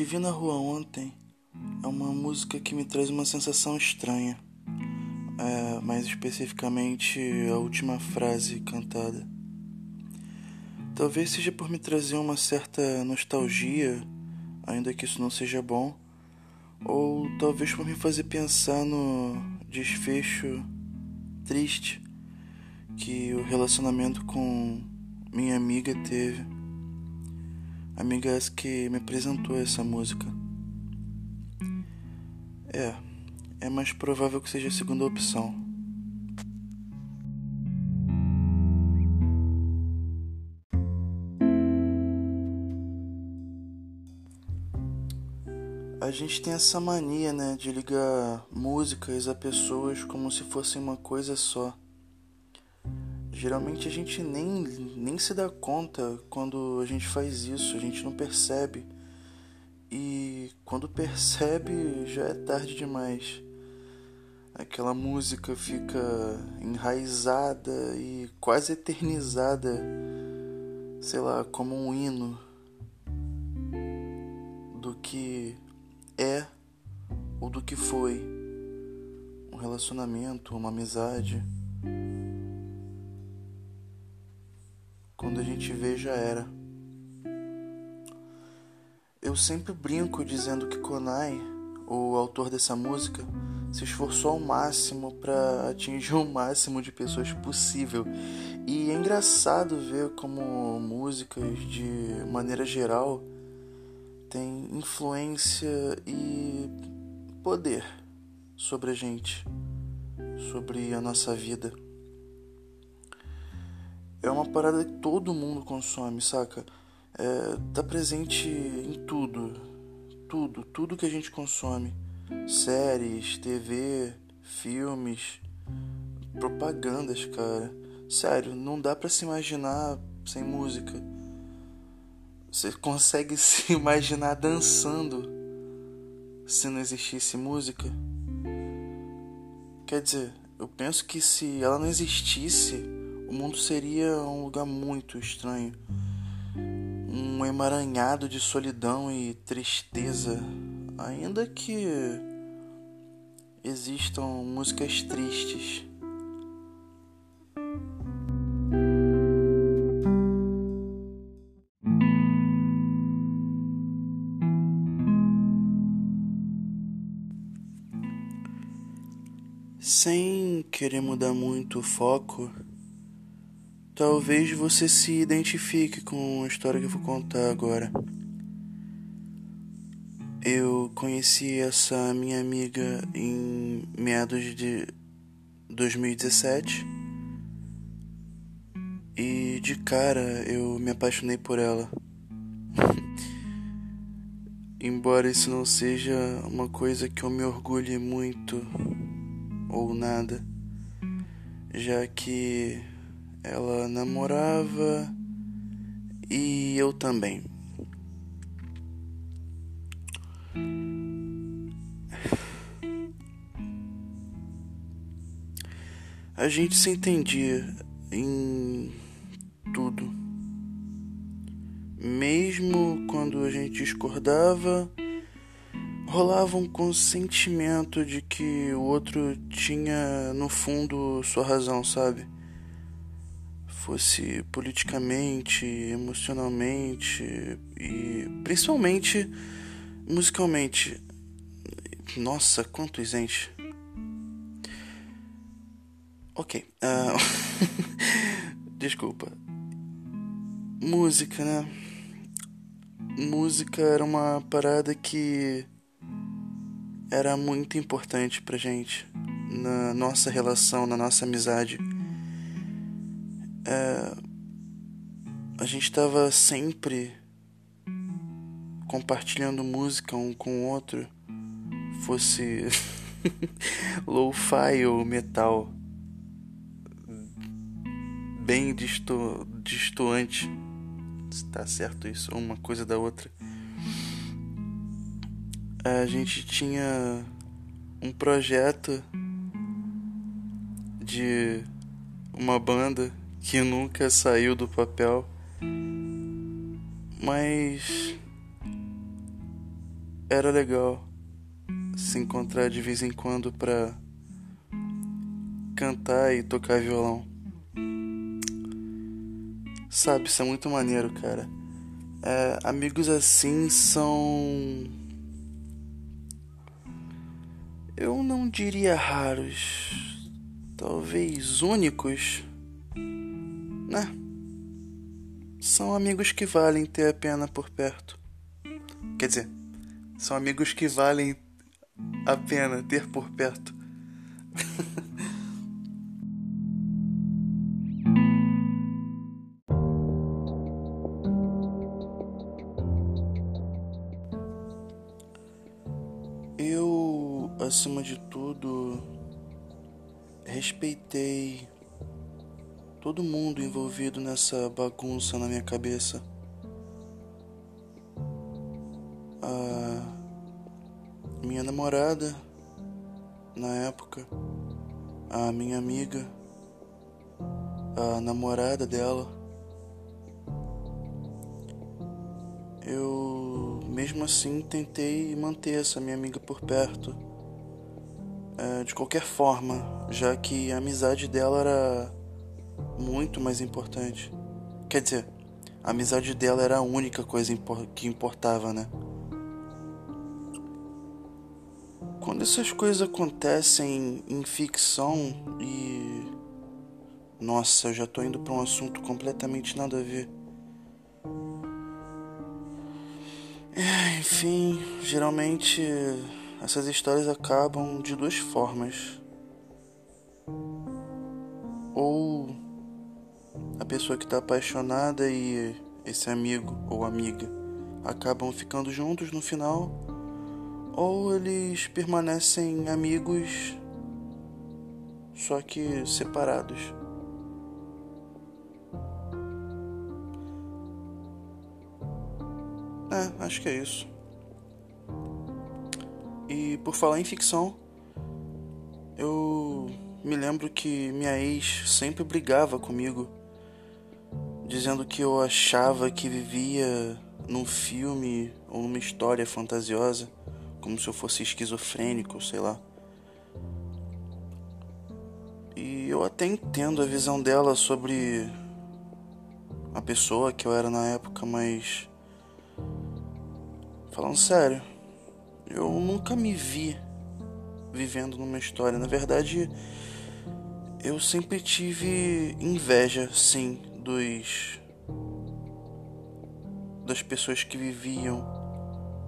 Te vi na rua ontem é uma música que me traz uma sensação estranha. É, mais especificamente a última frase cantada. Talvez seja por me trazer uma certa nostalgia, ainda que isso não seja bom, ou talvez por me fazer pensar no desfecho triste que o relacionamento com minha amiga teve. Amiga essa que me apresentou essa música. É, é mais provável que seja a segunda opção. A gente tem essa mania, né, de ligar músicas a pessoas como se fossem uma coisa só. Geralmente a gente nem, nem se dá conta quando a gente faz isso, a gente não percebe. E quando percebe já é tarde demais. Aquela música fica enraizada e quase eternizada, sei lá, como um hino do que é ou do que foi um relacionamento, uma amizade. Gente vê, já era. Eu sempre brinco dizendo que Konai, o autor dessa música, se esforçou ao máximo para atingir o máximo de pessoas possível. E é engraçado ver como músicas, de maneira geral, têm influência e poder sobre a gente, sobre a nossa vida é uma parada que todo mundo consome, saca? É, tá presente em tudo, tudo, tudo que a gente consome. Séries, TV, filmes, propagandas, cara. Sério, não dá para se imaginar sem música. Você consegue se imaginar dançando se não existisse música? Quer dizer, eu penso que se ela não existisse, o mundo seria um lugar muito estranho. Um emaranhado de solidão e tristeza, ainda que existam músicas tristes. Sem querer mudar muito o foco, Talvez você se identifique com a história que eu vou contar agora. Eu conheci essa minha amiga em meados de 2017 e de cara eu me apaixonei por ela. Embora isso não seja uma coisa que eu me orgulhe muito ou nada, já que ela namorava e eu também. A gente se entendia em tudo. Mesmo quando a gente discordava, rolava um consentimento de que o outro tinha no fundo sua razão, sabe? Fosse politicamente, emocionalmente e principalmente musicalmente. Nossa, quanto gente. Ok. Uh... Desculpa. Música, né? Música era uma parada que era muito importante pra gente na nossa relação, na nossa amizade gente estava sempre compartilhando música um com o outro, fosse lo-fi ou metal, bem disto distoante, se tá certo isso, uma coisa da outra. A gente tinha um projeto de uma banda que nunca saiu do papel, mas era legal se encontrar de vez em quando pra cantar e tocar violão. Sabe, isso é muito maneiro, cara. É, amigos assim são. Eu não diria raros, talvez únicos, né? São amigos que valem ter a pena por perto. Quer dizer, são amigos que valem a pena ter por perto. Eu, acima de tudo, respeitei todo mundo envolvido nessa bagunça na minha cabeça. A minha namorada, na época, a minha amiga, a namorada dela. Eu, mesmo assim, tentei manter essa minha amiga por perto. É, de qualquer forma, já que a amizade dela era muito mais importante. Quer dizer, a amizade dela era a única coisa que importava, né? Quando essas coisas acontecem em ficção e. Nossa, eu já tô indo pra um assunto completamente nada a ver. É, enfim, geralmente essas histórias acabam de duas formas. Pessoa que está apaixonada e esse amigo ou amiga acabam ficando juntos no final, ou eles permanecem amigos, só que separados. É, acho que é isso. E por falar em ficção, eu me lembro que minha ex sempre brigava comigo dizendo que eu achava que vivia num filme ou numa história fantasiosa, como se eu fosse esquizofrênico, sei lá. E eu até entendo a visão dela sobre a pessoa que eu era na época, mas falando sério, eu nunca me vi vivendo numa história. Na verdade, eu sempre tive inveja, sim, dos das pessoas que viviam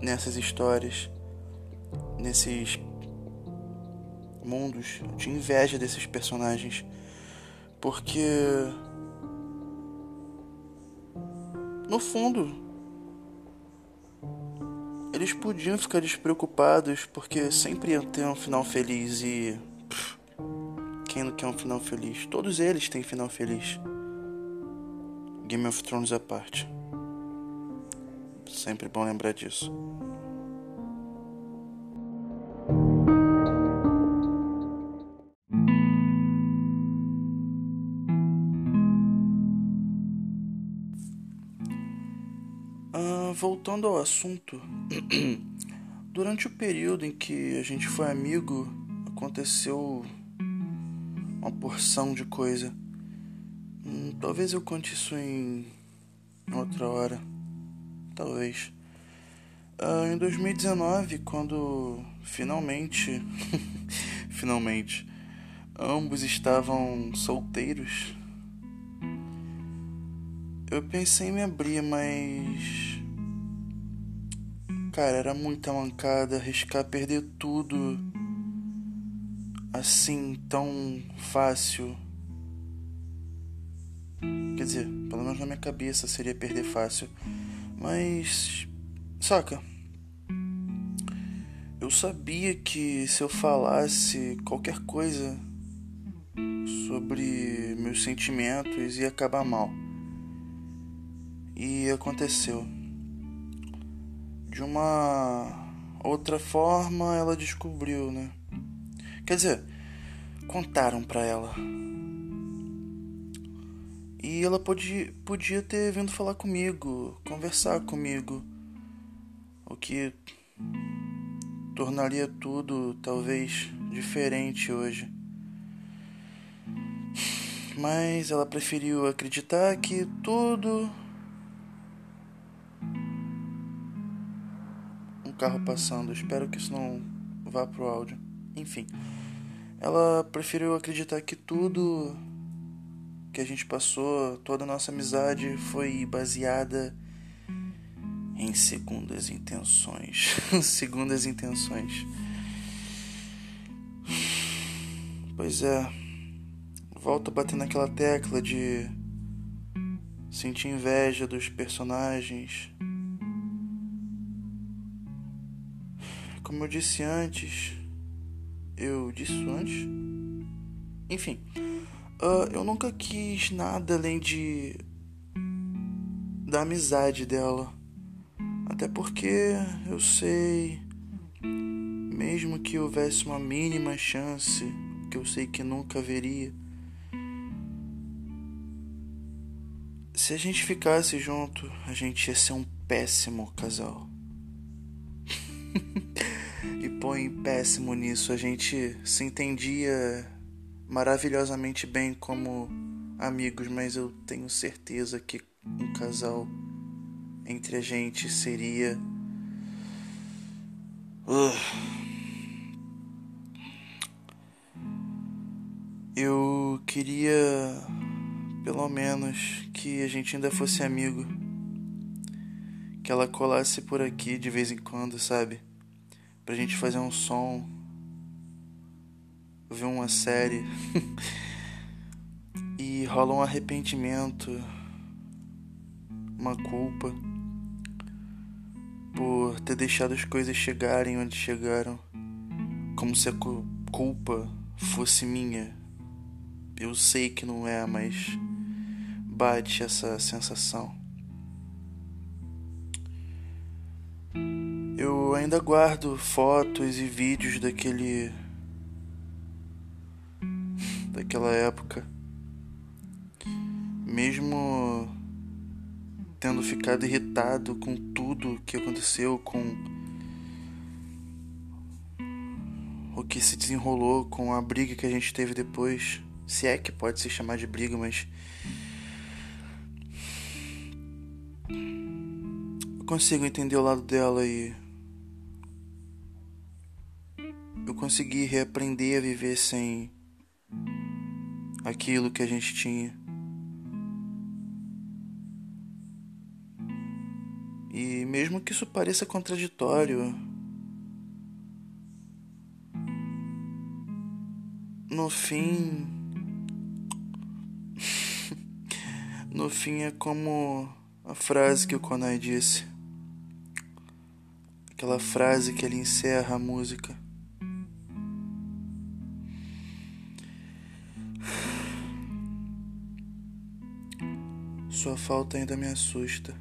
nessas histórias, nesses mundos. Eu tinha inveja desses personagens porque no fundo eles podiam ficar despreocupados porque sempre iam ter um final feliz e quem não quer um final feliz? Todos eles têm final feliz. Game of Thrones à parte. Sempre bom lembrar disso. Uh, voltando ao assunto, durante o período em que a gente foi amigo, aconteceu uma porção de coisa. Hum, talvez eu conte isso em outra hora. Talvez. Uh, em 2019, quando finalmente, finalmente, ambos estavam solteiros, eu pensei em me abrir, mas. Cara, era muita mancada arriscar perder tudo assim tão fácil Quer dizer, pelo menos na minha cabeça seria perder fácil. Mas. Saca? Eu sabia que se eu falasse qualquer coisa sobre meus sentimentos ia acabar mal. E aconteceu. De uma outra forma ela descobriu, né? Quer dizer, contaram para ela. E ela podia, podia ter vindo falar comigo, conversar comigo. O que tornaria tudo talvez diferente hoje. Mas ela preferiu acreditar que tudo. Um carro passando, espero que isso não vá pro áudio. Enfim, ela preferiu acreditar que tudo que a gente passou, toda a nossa amizade foi baseada em segundas intenções. segundas intenções. Pois é. Volto a bater naquela tecla de sentir inveja dos personagens. Como eu disse antes, eu disse antes. Enfim, uh, eu nunca quis nada além de da amizade dela. Até porque eu sei, mesmo que houvesse uma mínima chance, que eu sei que nunca haveria, se a gente ficasse junto, a gente ia ser um péssimo casal. e põe péssimo nisso, a gente se entendia maravilhosamente bem como amigos, mas eu tenho certeza que um casal entre a gente seria. Uh. Eu queria, pelo menos, que a gente ainda fosse amigo. Que ela colasse por aqui de vez em quando, sabe? Pra gente fazer um som, ver uma série. e rola um arrependimento, uma culpa por ter deixado as coisas chegarem onde chegaram, como se a culpa fosse minha. Eu sei que não é, mas bate essa sensação. Eu ainda guardo fotos e vídeos daquele daquela época. Mesmo tendo ficado irritado com tudo que aconteceu, com o que se desenrolou, com a briga que a gente teve depois. Se é que pode se chamar de briga, mas. Eu consigo entender o lado dela e. Eu consegui reaprender a viver sem aquilo que a gente tinha. E mesmo que isso pareça contraditório, no fim. no fim é como a frase que o Konai disse. Aquela frase que ele encerra a música. Sua falta ainda me assusta.